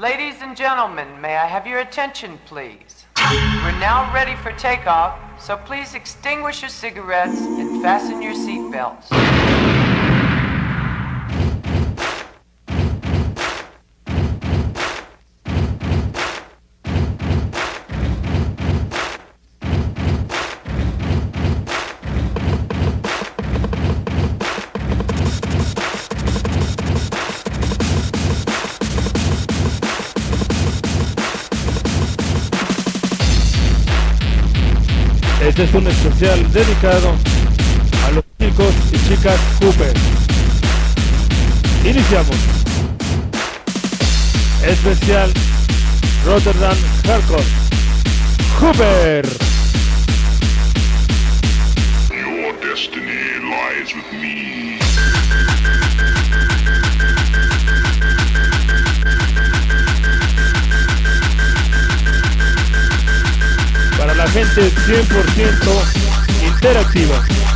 Ladies and gentlemen, may I have your attention, please? We're now ready for takeoff, so please extinguish your cigarettes and fasten your seatbelts. Este es un especial dedicado a los chicos y chicas Cooper. Iniciamos. Especial Rotterdam Hardcore. Cooper. Gente 100% interactiva.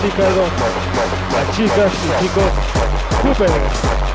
Dedicado a chicas y chicos Cooper.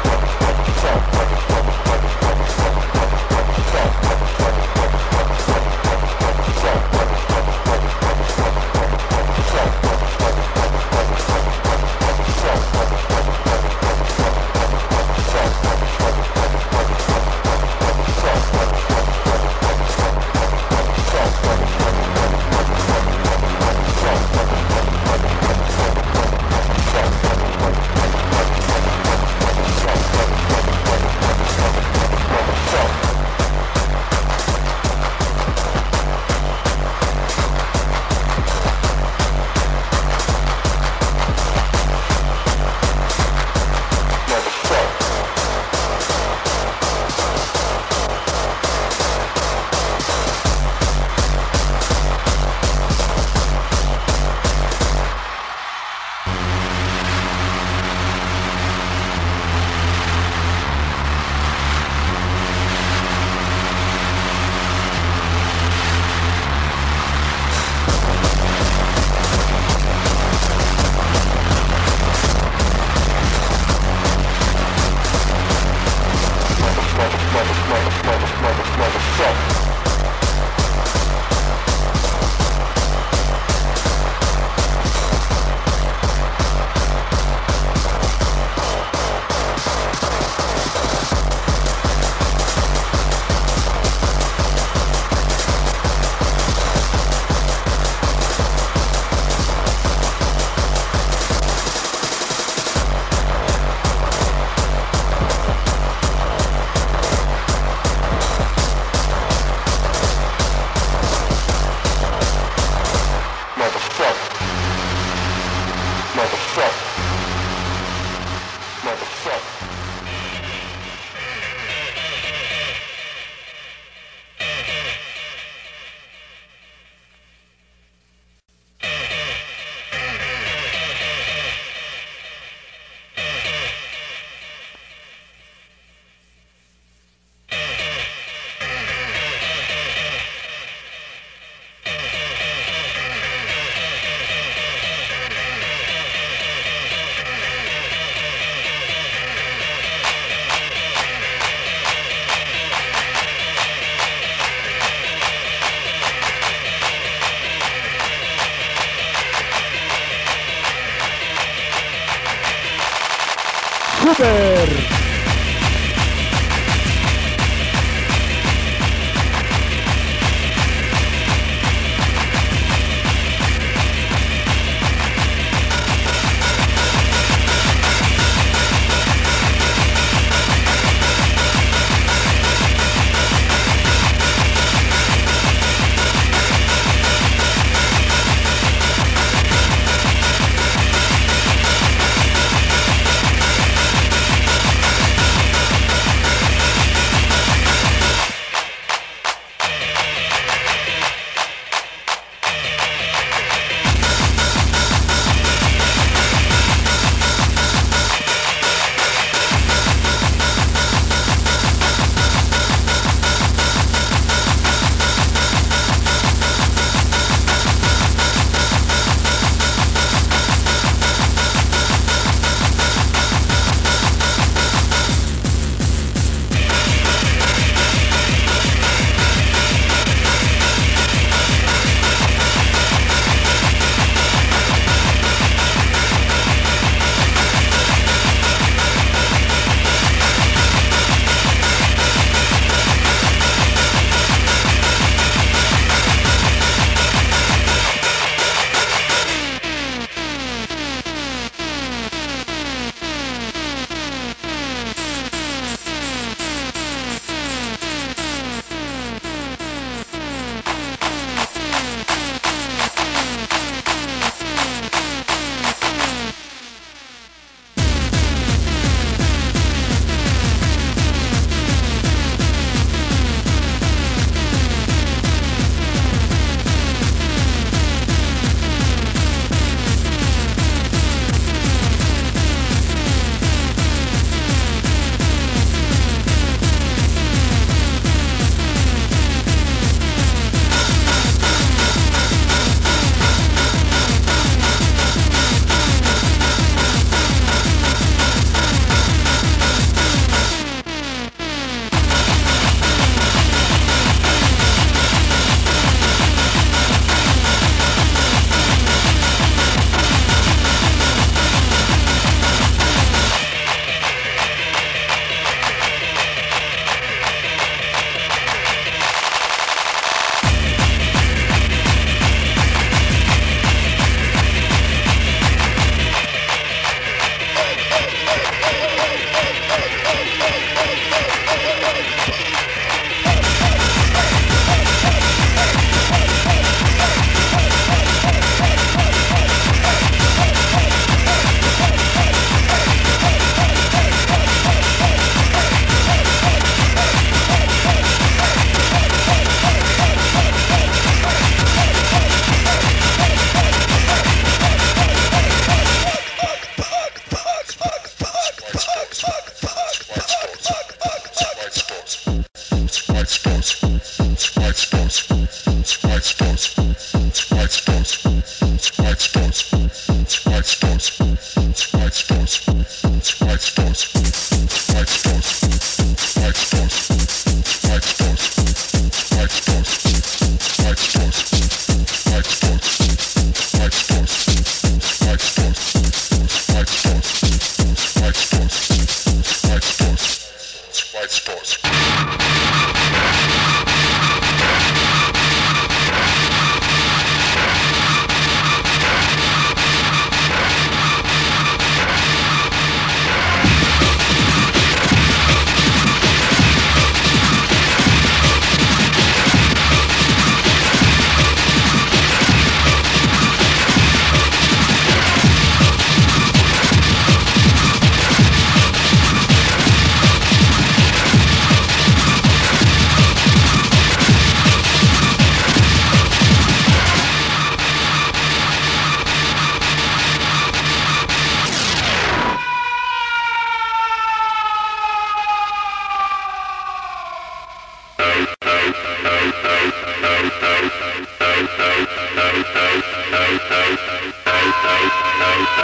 Bye.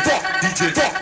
DJ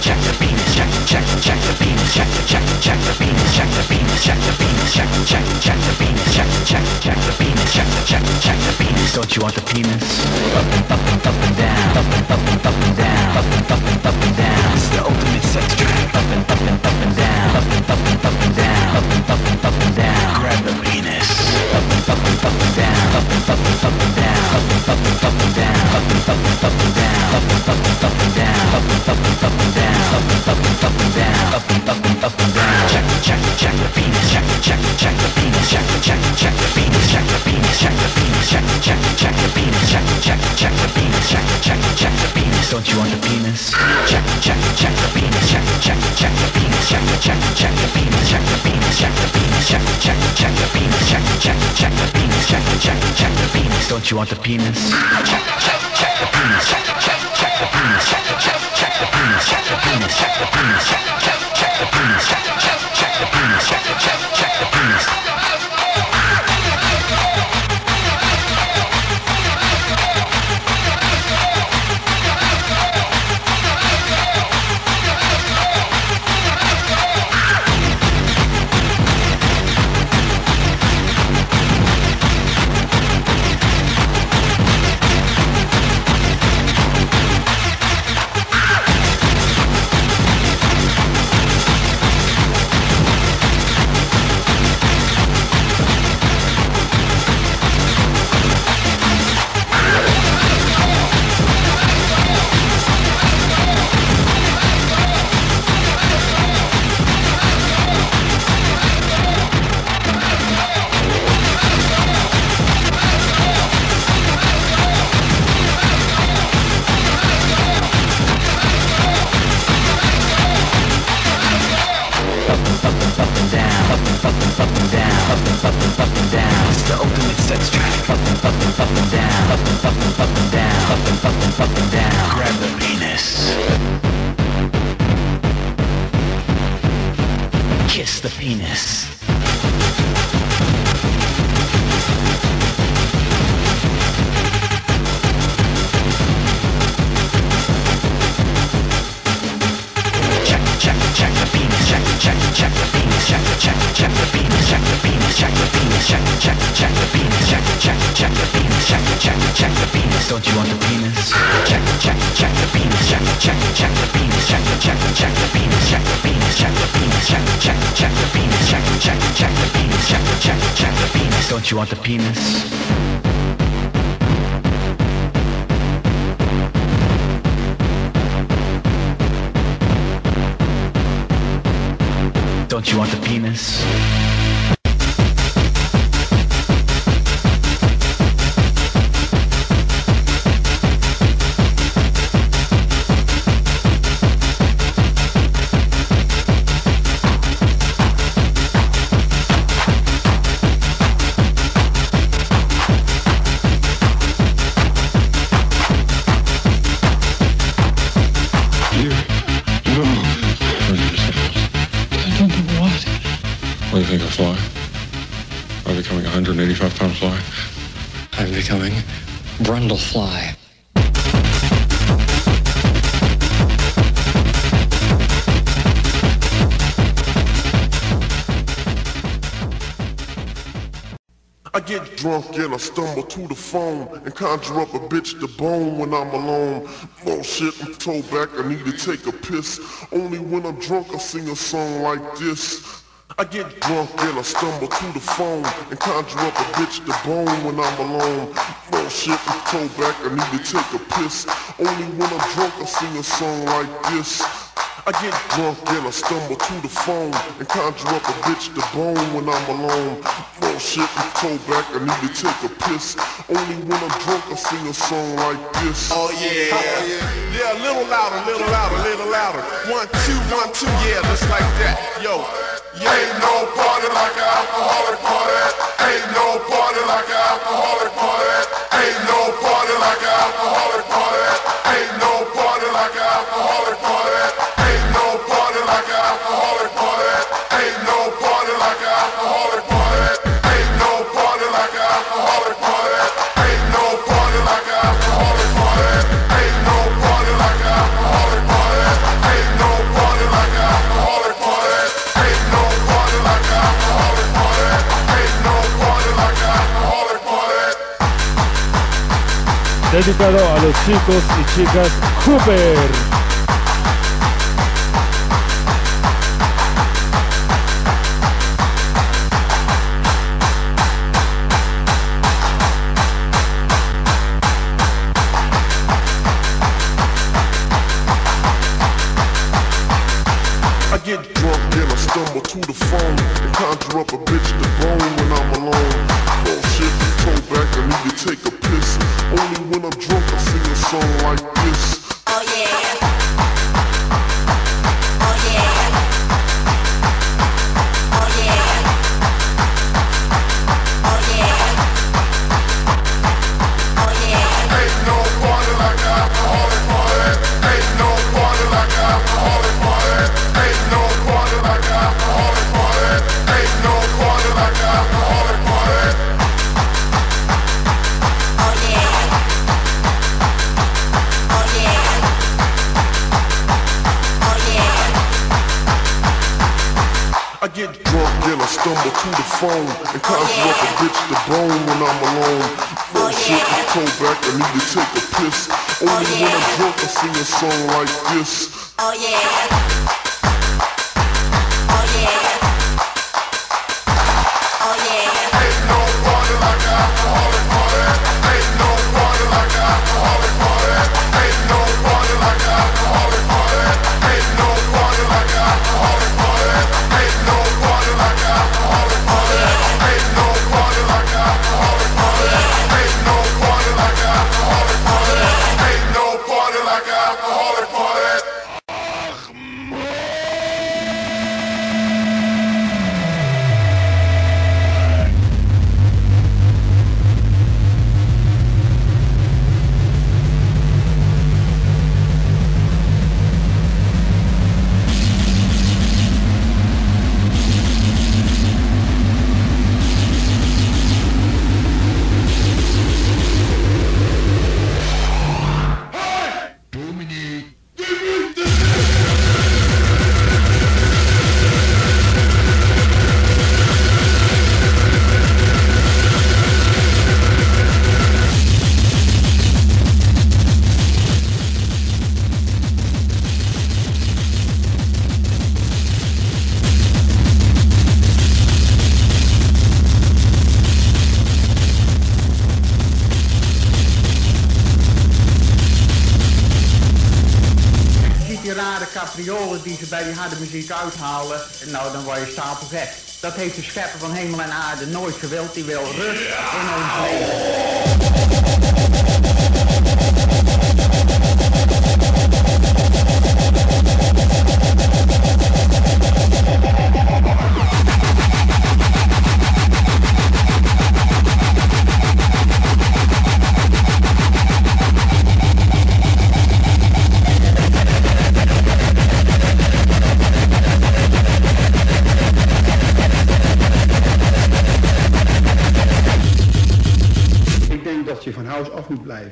check the penis check check check the penis check check check the penis check the penis check the penis check check check the penis check check check the penis check check check the penis don't you want the penis up and up and up and down up and up and up and down up and up and up and down it's the ultimate sex track up and up and up and down up and up and up and down up and up and up check check check the penis check check check the penis check the penis check the penis check check check the penis check check check the penis check check check the penis don't you want the penis? Check check check the penis check check check the penis. Check check check the penis. Check check the penis check check check the penis. Check check check the penis. Check check check the penis don't you want the penis. Check check check the penis. Check check check the penis check check check the penis check the penis check the penis check check check the penis check the penis check check check the penis up and down, up and down. You want the penis Don't you want the penis? I get drunk and I stumble to the phone and conjure up a bitch to bone when I'm alone. Oh, Bullshit, I'm told back I need to take a piss. Only when I'm drunk I sing a song like this. I get drunk and I stumble to the phone and conjure up a bitch to bone when I'm alone. Oh, Bullshit and toe back, I need to take a piss. Only when I'm drunk I sing a song like this. I get drunk and I stumble to the phone and conjure up a bitch to bone when I'm alone. Bullshit and toe back, I need to take a piss. Only when I'm drunk I sing a song like this. Oh yeah. Oh, yeah. Yeah, a little louder, little louder, little louder. One, two, one, two, yeah, just like that. Yo. Ain't no party like an alcoholic party. Ain't no party like an alcoholic party. Ain't no party like an alcoholic Dedicado a los chicos y chicas Cooper. Phone and conjure up a bitch to bone when I'm alone. Bullshit oh, and toe back, I need to take a piss. Only oh, when I'm drunk I sing a song like this. Oh yeah. Muziek uithalen. En nou, dan word je stapelgek. Dat heeft de schepper van hemel en aarde nooit gewild. Die wil rust in ons leven.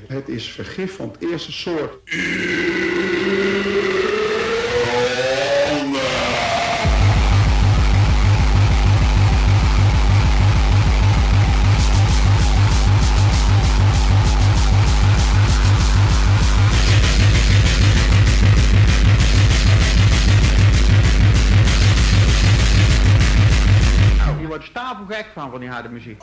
Het is vergif van het eerste soort. Nou, je wordt stapelgek van, van die harde muziek.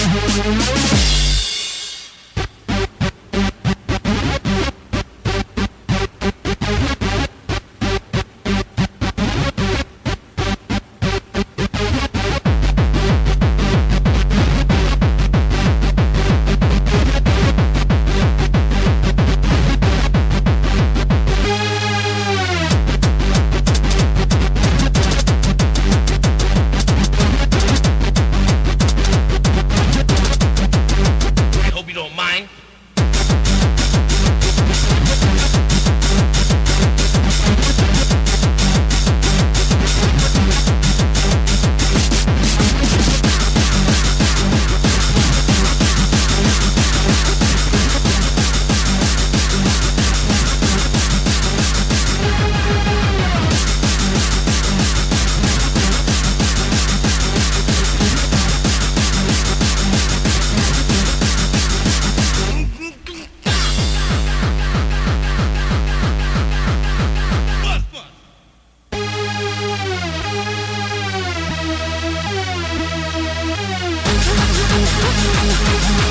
Thank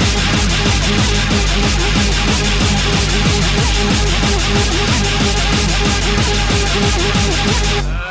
Ah.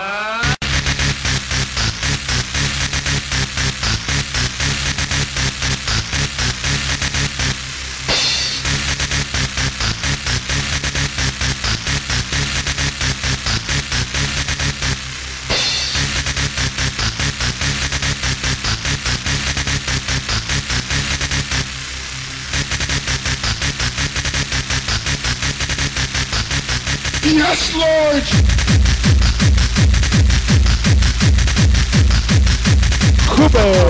Yes, Lord! Cooper.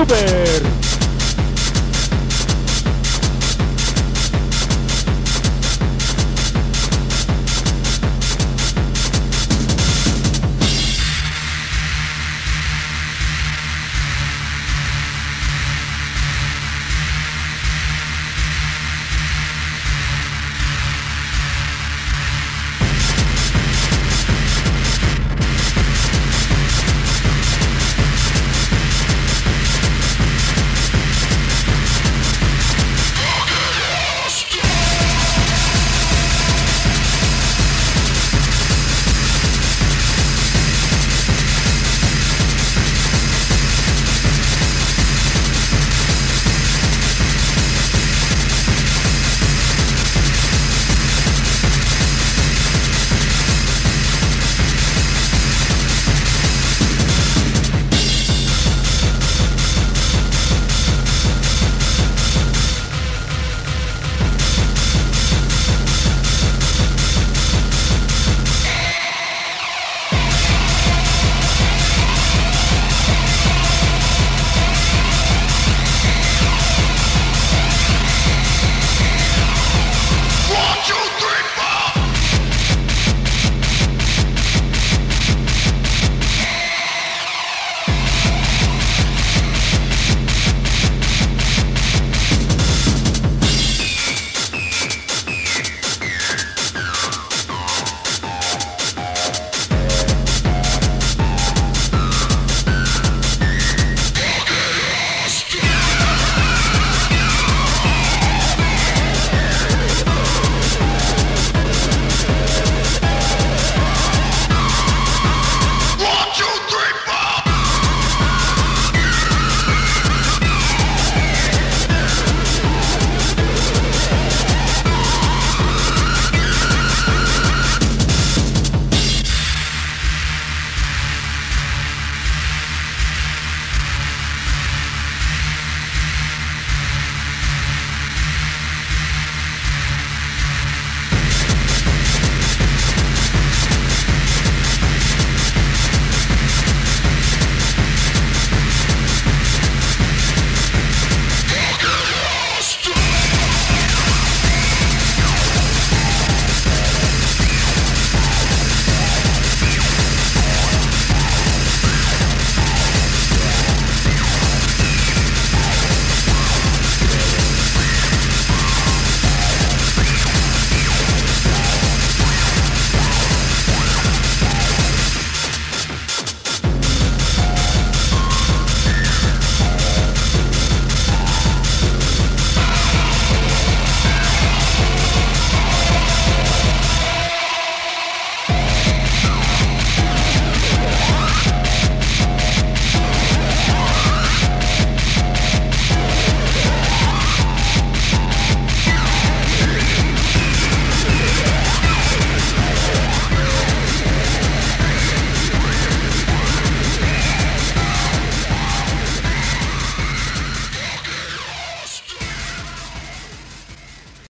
Trooper.